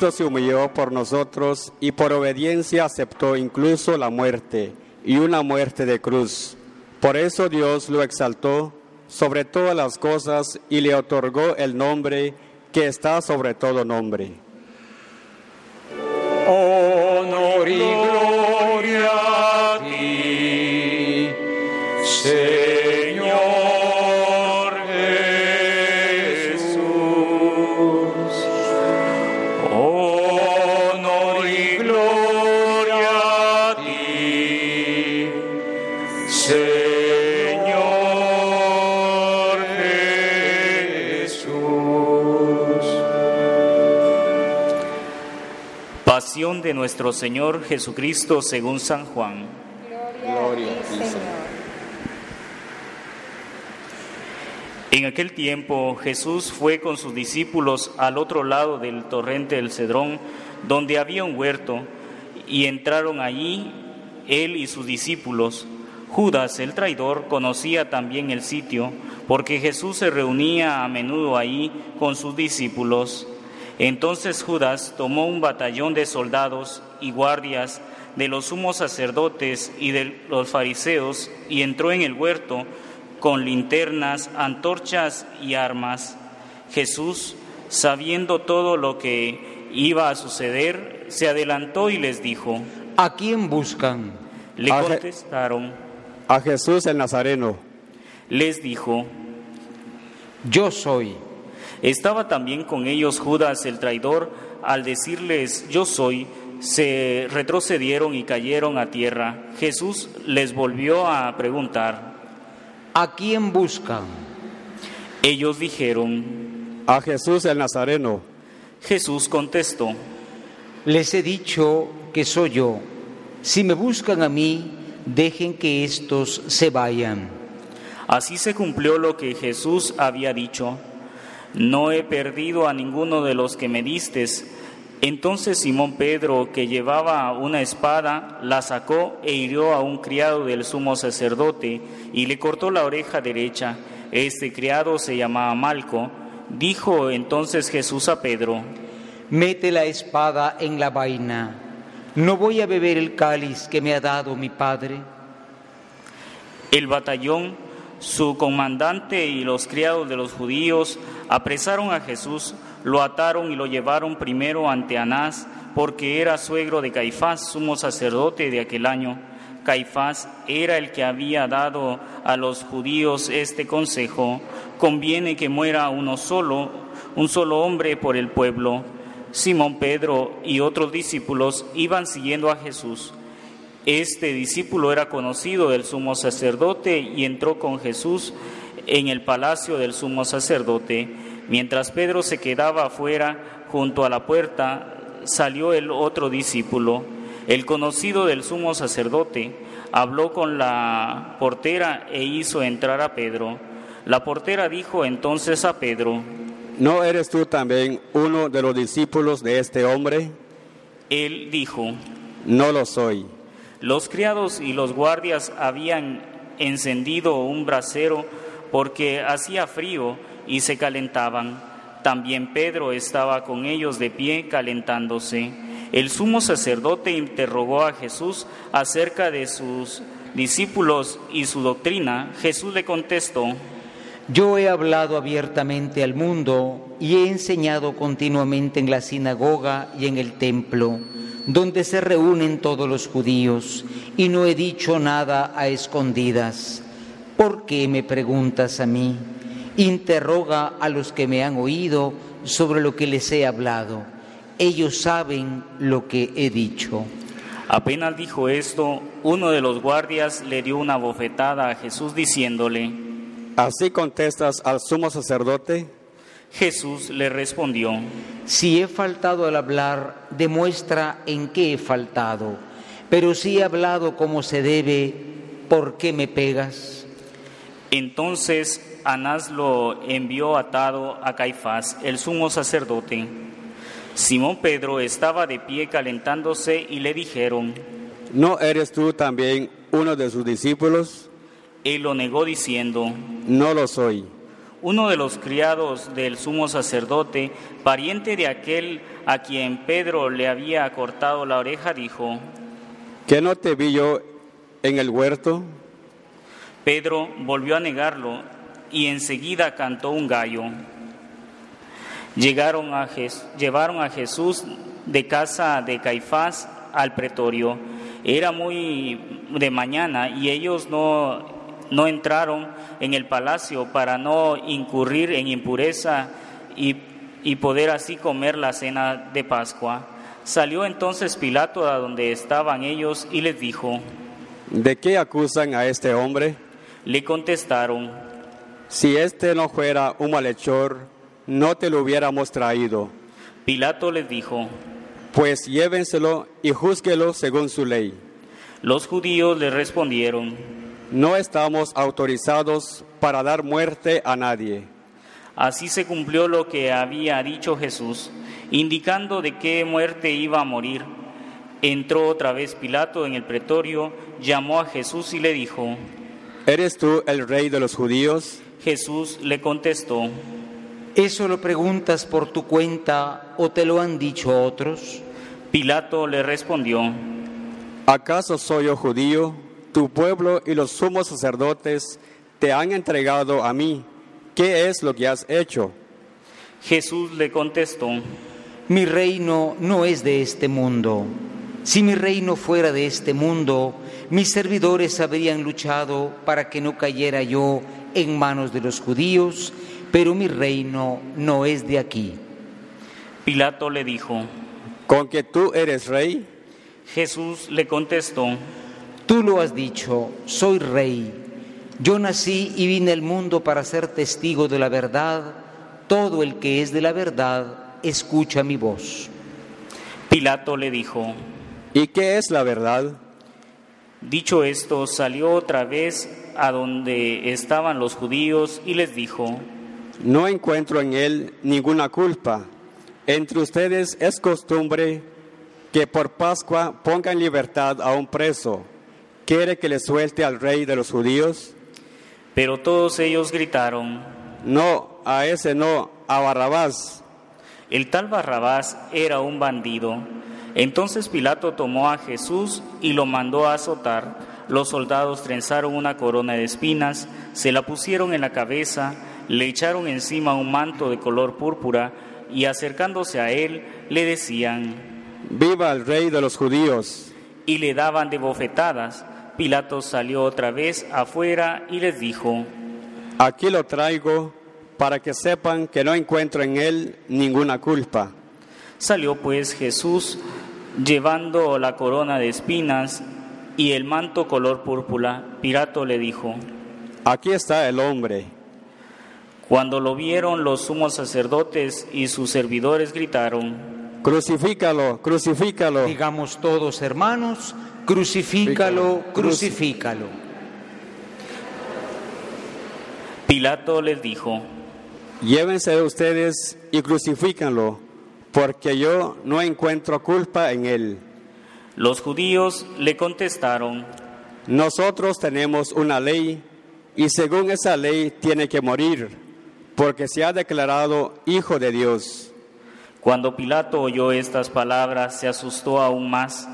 Cristo se humilló por nosotros y por obediencia aceptó incluso la muerte y una muerte de cruz. Por eso Dios lo exaltó sobre todas las cosas y le otorgó el nombre que está sobre todo nombre. Honor y gloria a ti, de nuestro Señor Jesucristo según San Juan. Gloria a ti, Señor. En aquel tiempo Jesús fue con sus discípulos al otro lado del torrente del Cedrón, donde había un huerto, y entraron allí él y sus discípulos. Judas, el traidor, conocía también el sitio, porque Jesús se reunía a menudo ahí con sus discípulos. Entonces Judas tomó un batallón de soldados y guardias de los sumos sacerdotes y de los fariseos y entró en el huerto con linternas, antorchas y armas. Jesús, sabiendo todo lo que iba a suceder, se adelantó y les dijo, ¿A quién buscan? le A contestaron, A Jesús el Nazareno. les dijo, Yo soy. Estaba también con ellos Judas el traidor, al decirles yo soy, se retrocedieron y cayeron a tierra. Jesús les volvió a preguntar. ¿A quién buscan? Ellos dijeron, A Jesús el Nazareno. Jesús contestó, Les he dicho que soy yo. Si me buscan a mí, dejen que estos se vayan. así se cumplió lo que Jesús había dicho, no he perdido a ninguno de los que me distes. Entonces Simón Pedro, que llevaba una espada, la sacó e hirió a un criado del sumo sacerdote y le cortó la oreja derecha. Este criado se llamaba Malco. Dijo entonces Jesús a Pedro, Mete la espada en la vaina. ¿No voy a beber el cáliz que me ha dado mi Padre? El batallón, su comandante y los criados de los judíos apresaron a Jesús, lo ataron y lo llevaron primero ante Anás, porque era suegro de Caifás, sumo sacerdote de aquel año. Caifás era el que había dado a los judíos este consejo, conviene que muera uno solo, un solo hombre por el pueblo. Simón Pedro y otros discípulos iban siguiendo a Jesús. Este discípulo era conocido del sumo sacerdote y entró con Jesús en el palacio del sumo sacerdote. Mientras Pedro se quedaba afuera, junto a la puerta, salió el otro discípulo, el conocido del sumo sacerdote. Habló con la portera e hizo entrar a Pedro. La portera dijo entonces a Pedro, ¿No eres tú también uno de los discípulos de este hombre? él dijo, No lo soy. Los criados y los guardias habían encendido un brasero porque hacía frío y se calentaban. También Pedro estaba con ellos de pie calentándose. El sumo sacerdote interrogó a Jesús acerca de sus discípulos y su doctrina. Jesús le contestó, Yo he hablado abiertamente al mundo y he enseñado continuamente en la sinagoga y en el templo, donde se reúnen todos los judíos, y no he dicho nada a escondidas. ¿Por qué me preguntas a mí? Interroga a los que me han oído sobre lo que les he hablado. Ellos saben lo que he dicho. apenas dijo esto, uno de los guardias le dio una bofetada a Jesús diciéndole, ¿Así contestas al sumo sacerdote? Jesús le respondió, Si he faltado al hablar, demuestra en qué he faltado. Pero si he hablado como se debe, ¿por qué me pegas? Entonces Anás lo envió atado a Caifás, el sumo sacerdote. Simón Pedro estaba de pie calentándose y le dijeron, ¿No eres tú también uno de sus discípulos? él lo negó diciendo, No lo soy. Uno de los criados del sumo sacerdote, pariente de aquel a quien Pedro le había cortado la oreja, dijo, ¿Que no te vi yo en el huerto? Pedro volvió a negarlo y enseguida cantó un gallo. Llegaron a llevaron a Jesús de casa de Caifás al pretorio. Era muy de mañana y ellos no, no entraron en el palacio para no incurrir en impureza y, y poder así comer la cena de Pascua. Salió entonces Pilato a donde estaban ellos y les dijo, ¿De qué acusan a este hombre? le contestaron, Si este no fuera un malhechor, no te lo hubiéramos traído. Pilato les dijo, Pues llévenselo y júzguelo según su ley. los judíos le respondieron, No estamos autorizados para dar muerte a nadie. así se cumplió lo que había dicho Jesús, indicando de qué muerte iba a morir. Entró otra vez Pilato en el pretorio, llamó a Jesús y le dijo, ¿Eres tú el rey de los judíos? Jesús le contestó, ¿Eso lo preguntas por tu cuenta o te lo han dicho otros? Pilato le respondió, ¿Acaso soy yo judío? Tu pueblo y los sumos sacerdotes te han entregado a mí. ¿Qué es lo que has hecho? Jesús le contestó, Mi reino no es de este mundo. Si mi reino fuera de este mundo, mis servidores habrían luchado para que no cayera yo en manos de los judíos, pero mi reino no es de aquí. Pilato le dijo, ¿Con que tú eres rey? Jesús le contestó, Tú lo has dicho, soy rey. Yo nací y vine al mundo para ser testigo de la verdad. Todo el que es de la verdad, escucha mi voz. Pilato le dijo, ¿Y qué es la verdad? Dicho esto, salió otra vez a donde estaban los judíos y les dijo, No encuentro en él ninguna culpa. Entre ustedes es costumbre que por Pascua pongan en libertad a un preso. ¿Quiere que le suelte al rey de los judíos? pero todos ellos gritaron, No, a ese no, a Barrabás. el tal Barrabás era un bandido. Entonces Pilato tomó a Jesús y lo mandó a azotar. Los soldados trenzaron una corona de espinas, se la pusieron en la cabeza, le echaron encima un manto de color púrpura y acercándose a él le decían, Viva el rey de los judíos. y le daban de bofetadas. Pilato salió otra vez afuera y les dijo, Aquí lo traigo para que sepan que no encuentro en él ninguna culpa. Salió pues Jesús llevando la corona de espinas y el manto color púrpura. Pilato le dijo, Aquí está el hombre. cuando lo vieron los sumos sacerdotes y sus servidores gritaron, Crucifícalo, crucifícalo. Digamos todos, hermanos, crucifícalo, crucifícalo. Pilato les dijo, Llévense ustedes y crucifícanlo, porque yo no encuentro culpa en él. los judíos le contestaron, Nosotros tenemos una ley y según esa ley tiene que morir, porque se ha declarado hijo de Dios. Cuando Pilato oyó estas palabras, se asustó aún más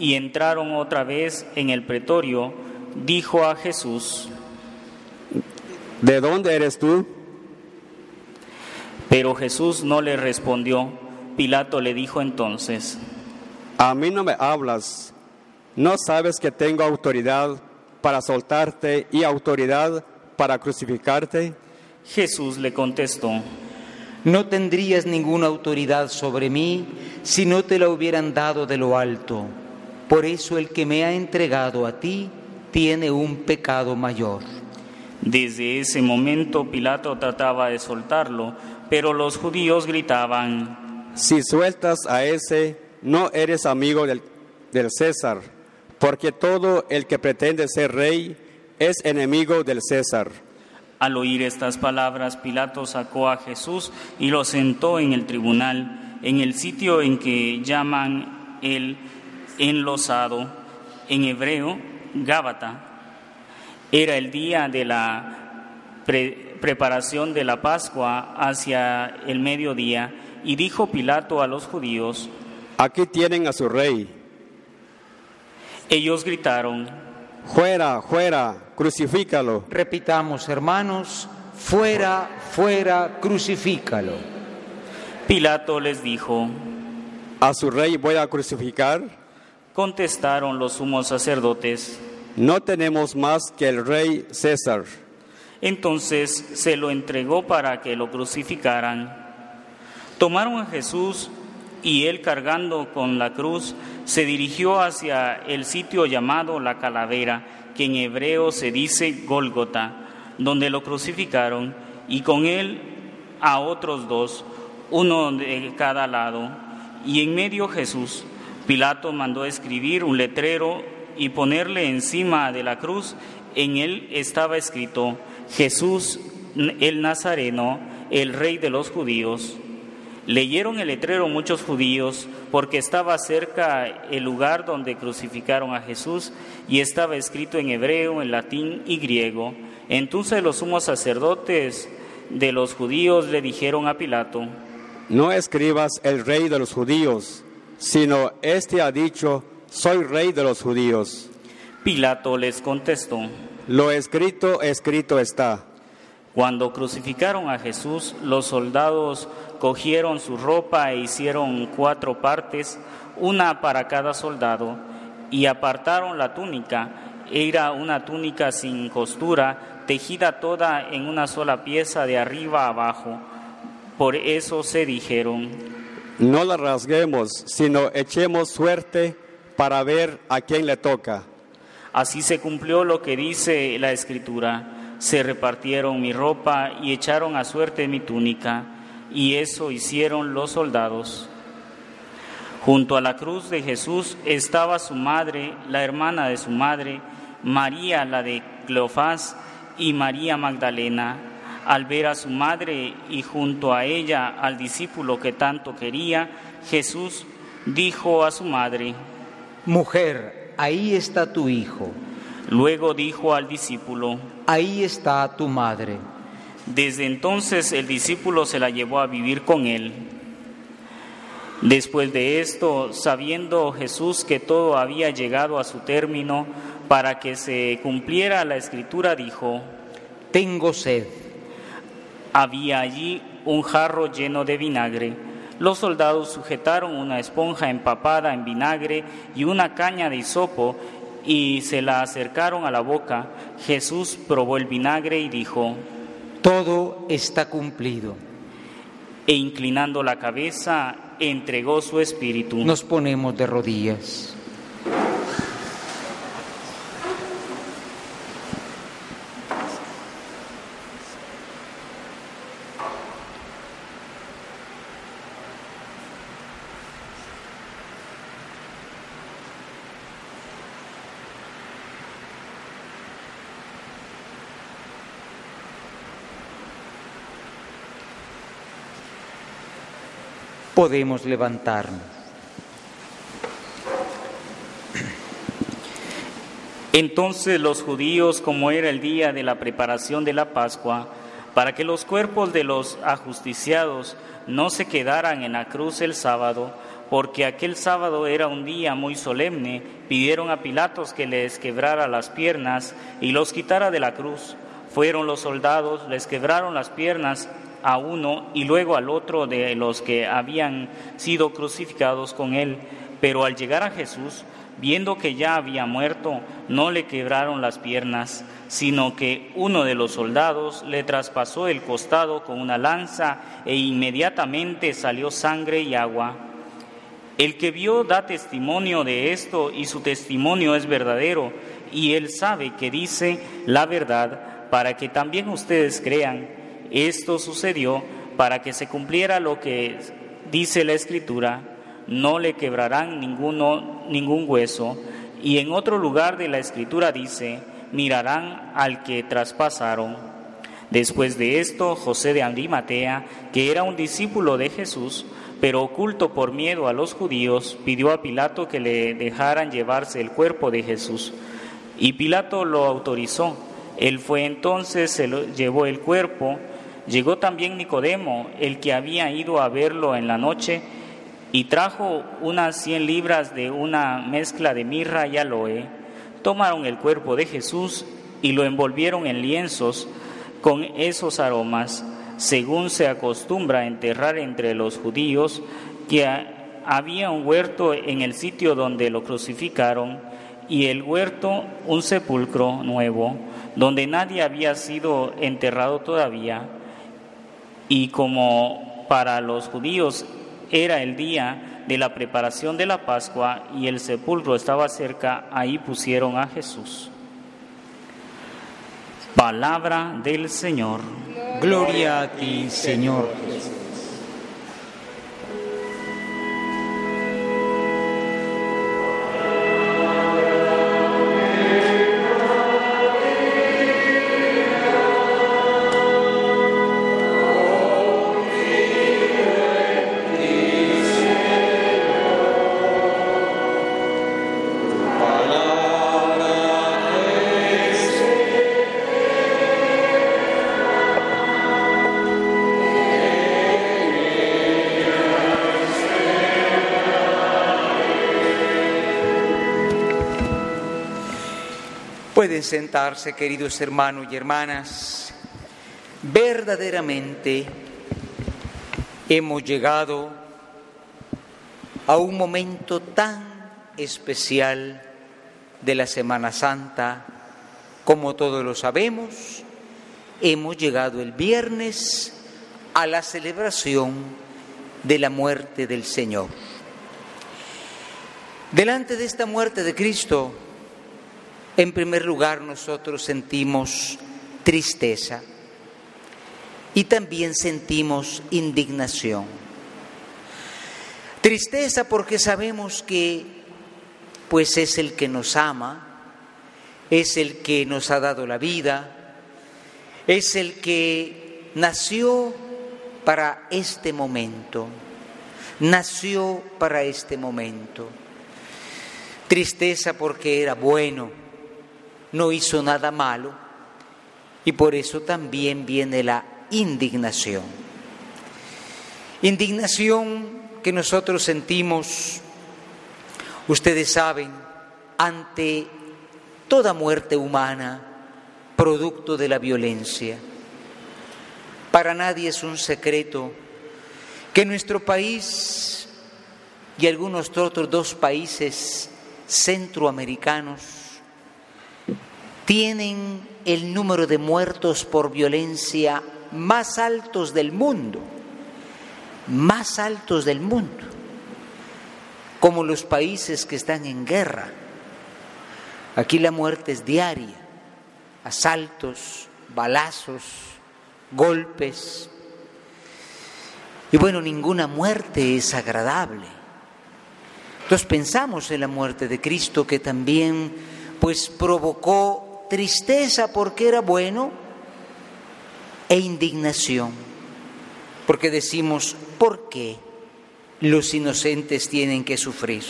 y entraron otra vez en el pretorio, dijo a Jesús, ¿De dónde eres tú? pero Jesús no le respondió. Pilato le dijo entonces, A mí no me hablas. ¿No sabes que tengo autoridad para soltarte y autoridad para crucificarte? Jesús le contestó, No tendrías ninguna autoridad sobre mí si no te la hubieran dado de lo alto. Por eso el que me ha entregado a ti tiene un pecado mayor. Desde ese momento Pilato trataba de soltarlo, pero los judíos gritaban, Si sueltas a ese, no eres amigo del, del César, porque todo el que pretende ser rey es enemigo del César. Al oír estas palabras, Pilato sacó a Jesús y lo sentó en el tribunal, en el sitio en que llaman el enlosado, en hebreo, Gábata. Era el día de la pre- preparación de la Pascua hacia el mediodía, y dijo Pilato a los judíos, Aquí tienen a su rey. ellos gritaron, Fuera, fuera, crucifícalo. Repitamos, hermanos, fuera, fuera, crucifícalo. Pilato les dijo, A su rey voy a crucificar. Contestaron los sumos sacerdotes, No tenemos más que el rey César. Entonces se lo entregó para que lo crucificaran. Tomaron a Jesús y él cargando con la cruz se dirigió hacia el sitio llamado la calavera, que en hebreo se dice Gólgota, donde lo crucificaron y con él a otros dos, uno de cada lado, y en medio Jesús. Pilato mandó escribir un letrero y ponerle encima de la cruz. En él estaba escrito, Jesús el Nazareno, el rey de los judíos. Leyeron el letrero muchos judíos porque estaba cerca el lugar donde crucificaron a Jesús y estaba escrito en hebreo, en latín y griego. Entonces los sumos sacerdotes de los judíos le dijeron a Pilato, No escribas el rey de los judíos, sino este ha dicho, soy rey de los judíos. Pilato les contestó, Lo escrito, escrito está. Cuando crucificaron a Jesús, los soldados cogieron su ropa e hicieron cuatro partes, una para cada soldado, y apartaron la túnica. Era una túnica sin costura, tejida toda en una sola pieza de arriba a abajo. Por eso se dijeron, No la rasguemos, sino echemos suerte para ver a quién le toca. Así se cumplió lo que dice la escritura. Se repartieron mi ropa y echaron a suerte mi túnica, y eso hicieron los soldados. Junto a la cruz de Jesús estaba su madre, la hermana de su madre, María la de Cleofás y María Magdalena. Al ver a su madre y junto a ella al discípulo que tanto quería, Jesús dijo a su madre, Mujer, ahí está tu hijo, luego dijo al discípulo, ahí está tu madre. Desde entonces el discípulo se la llevó a vivir con él. Después de esto, sabiendo Jesús que todo había llegado a su término, para que se cumpliera la escritura, dijo, Tengo sed. Había allí un jarro lleno de vinagre. Los soldados sujetaron una esponja empapada en vinagre y una caña de hisopo y se la acercaron a la boca. Jesús probó el vinagre y dijo, Todo está cumplido. e inclinando la cabeza entregó su espíritu. Nos ponemos de rodillas. Podemos levantarnos. Entonces los judíos, como era el día de la preparación de la Pascua, para que los cuerpos de los ajusticiados no se quedaran en la cruz el sábado, porque aquel sábado era un día muy solemne, pidieron a Pilatos que les quebrara las piernas y los quitara de la cruz. Fueron los soldados, les quebraron las piernas a uno y luego al otro de los que habían sido crucificados con él. Pero al llegar a Jesús, viendo que ya había muerto, no le quebraron las piernas, sino que uno de los soldados le traspasó el costado con una lanza e inmediatamente salió sangre y agua. El que vio da testimonio de esto y su testimonio es verdadero y él sabe que dice la verdad para que también ustedes crean. Esto sucedió para que se cumpliera lo que dice la escritura, no le quebrarán ninguno, ningún hueso. Y en otro lugar de la escritura dice, mirarán al que traspasaron. Después de esto, José de Arimatea, que era un discípulo de Jesús, pero oculto por miedo a los judíos, pidió a Pilato que le dejaran llevarse el cuerpo de Jesús. Y Pilato lo autorizó. Él fue entonces, se lo llevó el cuerpo. Llegó también Nicodemo, el que había ido a verlo en la noche, y trajo unas cien libras de una mezcla de mirra y aloe. Tomaron el cuerpo de Jesús y lo envolvieron en lienzos con esos aromas, según se acostumbra enterrar entre los judíos, que había un huerto en el sitio donde lo crucificaron, y el huerto un sepulcro nuevo, donde nadie había sido enterrado todavía, y como para los judíos era el día de la preparación de la Pascua y el sepulcro estaba cerca, ahí pusieron a Jesús. Palabra del Señor. Gloria a ti, Señor. Pueden sentarse, queridos hermanos y hermanas. Verdaderamente hemos llegado a un momento tan especial de la Semana Santa. Como todos lo sabemos, hemos llegado el viernes a la celebración de la muerte del Señor. Delante de esta muerte de Cristo, en primer lugar, nosotros sentimos tristeza y también sentimos indignación. Tristeza porque sabemos que pues es el que nos ama, es el que nos ha dado la vida, es el que nació para este momento, nació para este momento. Tristeza porque era bueno, no hizo nada malo y por eso también viene la indignación. Indignación que nosotros sentimos, ustedes saben, ante toda muerte humana producto de la violencia. Para nadie es un secreto que nuestro país y algunos otros dos países centroamericanos tienen el número de muertos por violencia más altos del mundo, más altos del mundo, como los países que están en guerra. Aquí la muerte es diaria, asaltos, balazos, golpes. Y bueno, ninguna muerte es agradable. Entonces pensamos en la muerte de Cristo que también pues provocó tristeza porque era bueno e indignación, porque decimos, ¿por qué los inocentes tienen que sufrir?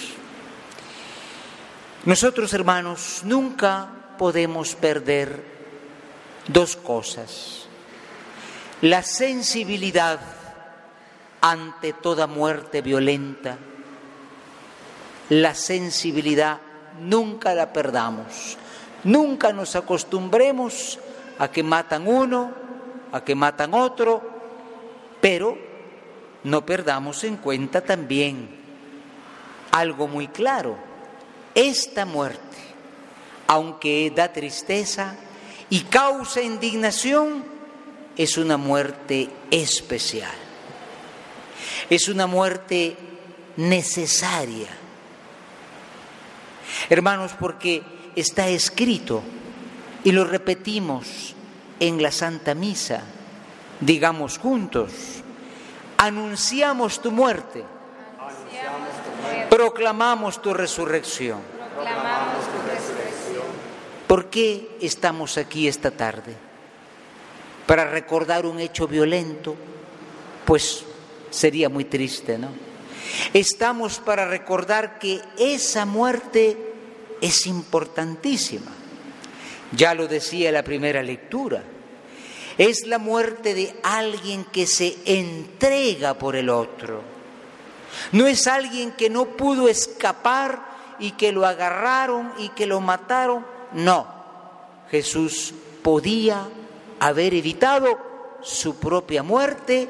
Nosotros, hermanos, nunca podemos perder dos cosas. La sensibilidad ante toda muerte violenta, la sensibilidad nunca la perdamos. Nunca nos acostumbremos a que matan uno, a que matan otro, pero no perdamos en cuenta también algo muy claro. Esta muerte, aunque da tristeza y causa indignación, es una muerte especial. Es una muerte necesaria. Hermanos, porque está escrito y lo repetimos en la Santa Misa. Digamos juntos, anunciamos tu muerte, proclamamos tu resurrección. ¿Por qué estamos aquí esta tarde? ¿Para recordar un hecho violento? Pues sería muy triste, ¿no? Estamos para recordar que esa muerte es importantísima, Ya lo decía la primera lectura. Es la muerte de alguien que se entrega por el otro. No es alguien que no pudo escapar y que lo agarraron y que lo mataron. No, Jesús podía haber evitado su propia muerte,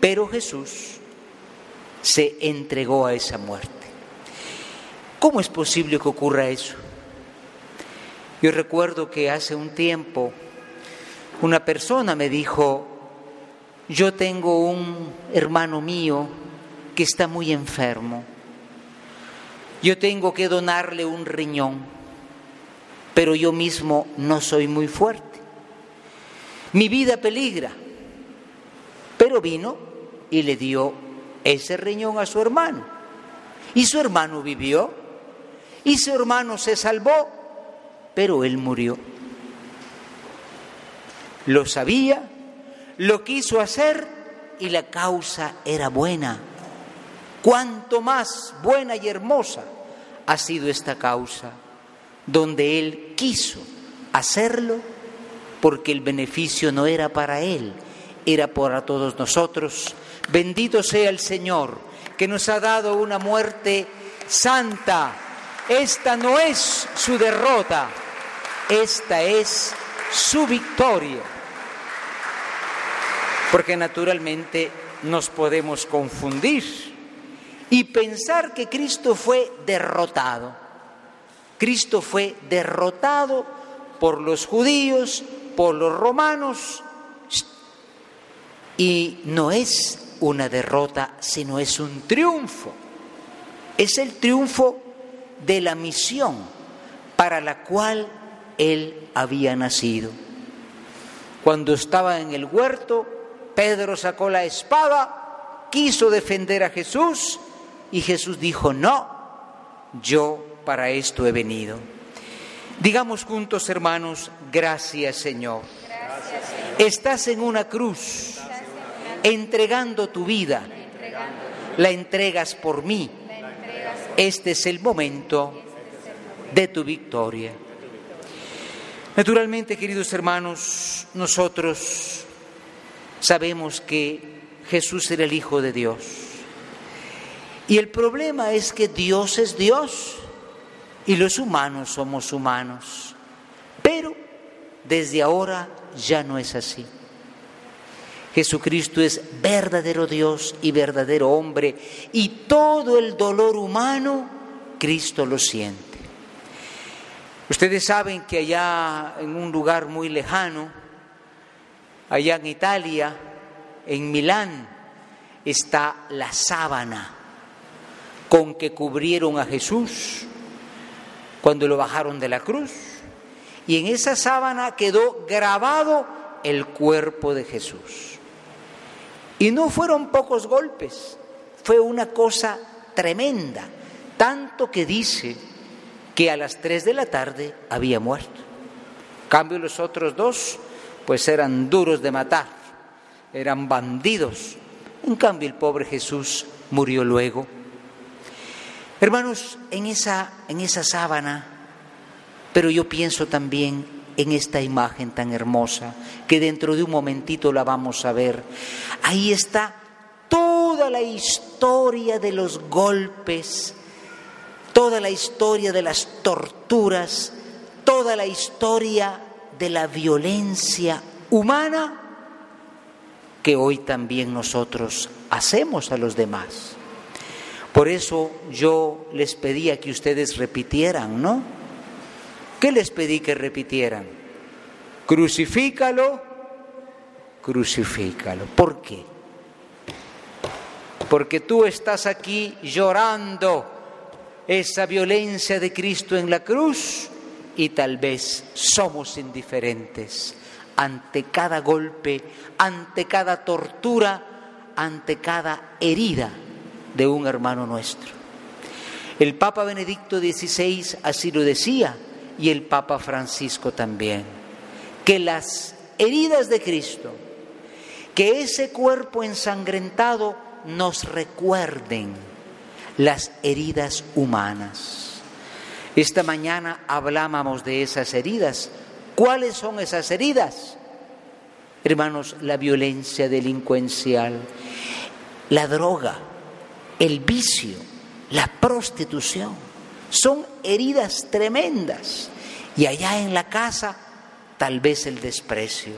pero Jesús se entregó a esa muerte. ¿Cómo es posible que ocurra eso? Yo recuerdo que hace un tiempo una persona me dijo, yo tengo un hermano mío que está muy enfermo, yo tengo que donarle un riñón, pero yo mismo no soy muy fuerte, mi vida peligra, pero vino y le dio ese riñón a su hermano, y su hermano vivió, y su hermano se salvó, pero él murió lo sabía, lo quiso hacer y la causa era buena. Cuanto más buena y hermosa ha sido esta causa, donde él quiso hacerlo porque el beneficio no era para él, era para todos nosotros. Bendito sea el Señor que nos ha dado una muerte santa. Esta no es su derrota, esta es su victoria porque naturalmente nos podemos confundir y pensar que Cristo fue derrotado. Cristo fue derrotado por los judíos, por los romanos, y no es una derrota, sino es un triunfo. Es el triunfo de la misión para la cual Él había nacido. Cuando estaba en el huerto, Pedro sacó la espada, quiso defender a Jesús y Jesús dijo, no, yo para esto he venido. Digamos juntos, hermanos, gracias Señor. Estás en una cruz, entregando tu vida, la entregas por mí. Este es el momento de tu victoria. Naturalmente, queridos hermanos, nosotros sabemos que Jesús era el Hijo de Dios. Y el problema es que Dios es Dios y los humanos somos humanos. Pero desde ahora ya no es así. Jesucristo es verdadero Dios y verdadero hombre y todo el dolor humano Cristo lo siente. Ustedes saben que allá en un lugar muy lejano, Allá en Italia, en Milán, está la sábana con que cubrieron a Jesús cuando lo bajaron de la cruz. Y en esa sábana quedó grabado el cuerpo de Jesús. Y no fueron pocos golpes, fue una cosa tremenda, tanto que dice que a las tres de la tarde había muerto. cambio los otros dos pues eran duros de matar, eran bandidos. En cambio, el pobre Jesús murió luego. Hermanos, en esa, en esa sábana, pero yo pienso también en esta imagen tan hermosa, que dentro de un momentito la vamos a ver. Ahí está toda la historia de los golpes, toda la historia de las torturas, toda la historia de la violencia humana que hoy también nosotros hacemos a los demás. Por eso yo les pedía que ustedes repitieran, ¿no? ¿Qué les pedí que repitieran? Crucifícalo, crucifícalo. ¿Por qué? Porque tú estás aquí llorando esa violencia de Cristo en la cruz y tal vez somos indiferentes ante cada golpe, ante cada tortura, ante cada herida de un hermano nuestro. El Papa Benedicto XVI así lo decía y el Papa Francisco también, que las heridas de Cristo, que ese cuerpo ensangrentado nos recuerden las heridas humanas esta mañana hablábamos de esas heridas ¿Cuáles son esas heridas? Hermanos, la violencia delincuencial, la droga, el vicio, la prostitución. Son heridas tremendas. Y allá en la casa, tal vez el desprecio,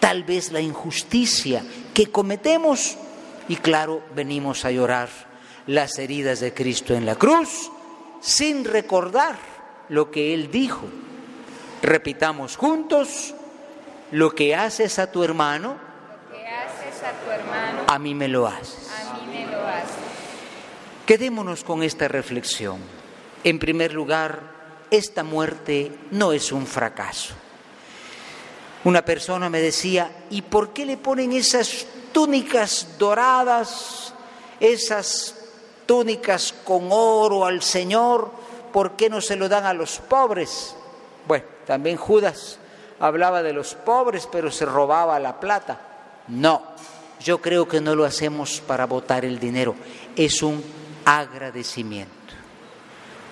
tal vez la injusticia que cometemos. Y claro, venimos a llorar las heridas de Cristo en la cruz sin recordar lo que Él dijo. Repitamos juntos, lo que haces a tu hermano, a mí me lo haces. Quedémonos con esta reflexión. En primer lugar, esta muerte no es un fracaso. Una persona me decía, ¿y por qué le ponen esas túnicas doradas, esas túnicas con oro al Señor? ¿Por qué no se lo dan a los pobres? Bueno, también Judas hablaba de los pobres, pero se robaba la plata. No, yo creo que no lo hacemos para votar el dinero, es un agradecimiento.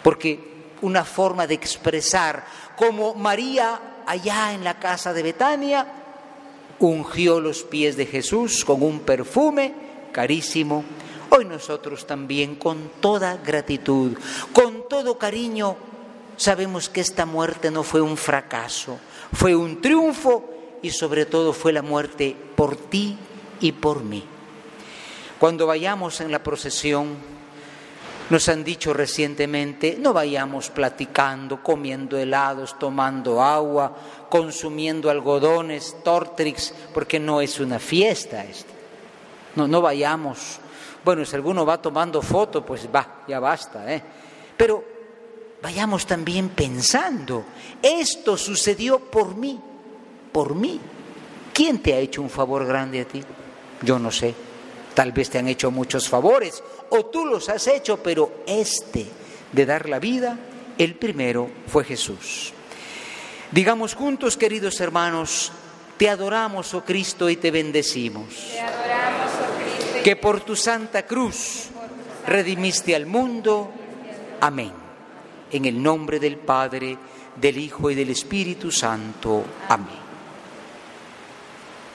Porque una forma de expresar, como María allá en la casa de Betania, ungió los pies de Jesús con un perfume carísimo, hoy nosotros también con toda gratitud, con todo cariño, sabemos que esta muerte no fue un fracaso, fue un triunfo y sobre todo fue la muerte por ti y por mí. Cuando vayamos en la procesión, nos han dicho recientemente, no vayamos platicando, comiendo helados, tomando agua, consumiendo algodones, tortrix, porque no es una fiesta esta. No, no vayamos. Bueno, si alguno va tomando foto, pues va, ya basta, ¿eh? Pero vayamos también pensando, esto sucedió por mí, por mí. ¿Quién te ha hecho un favor grande a ti? Yo no sé. Tal vez te han hecho muchos favores o tú los has hecho, pero este de dar la vida, el primero fue Jesús. Digamos juntos, queridos hermanos, te adoramos, oh Cristo, y te bendecimos. Te adoramos, oh Cristo. Que por tu santa cruz redimiste al mundo. Amén. En el nombre del Padre, del Hijo y del Espíritu Santo. Amén.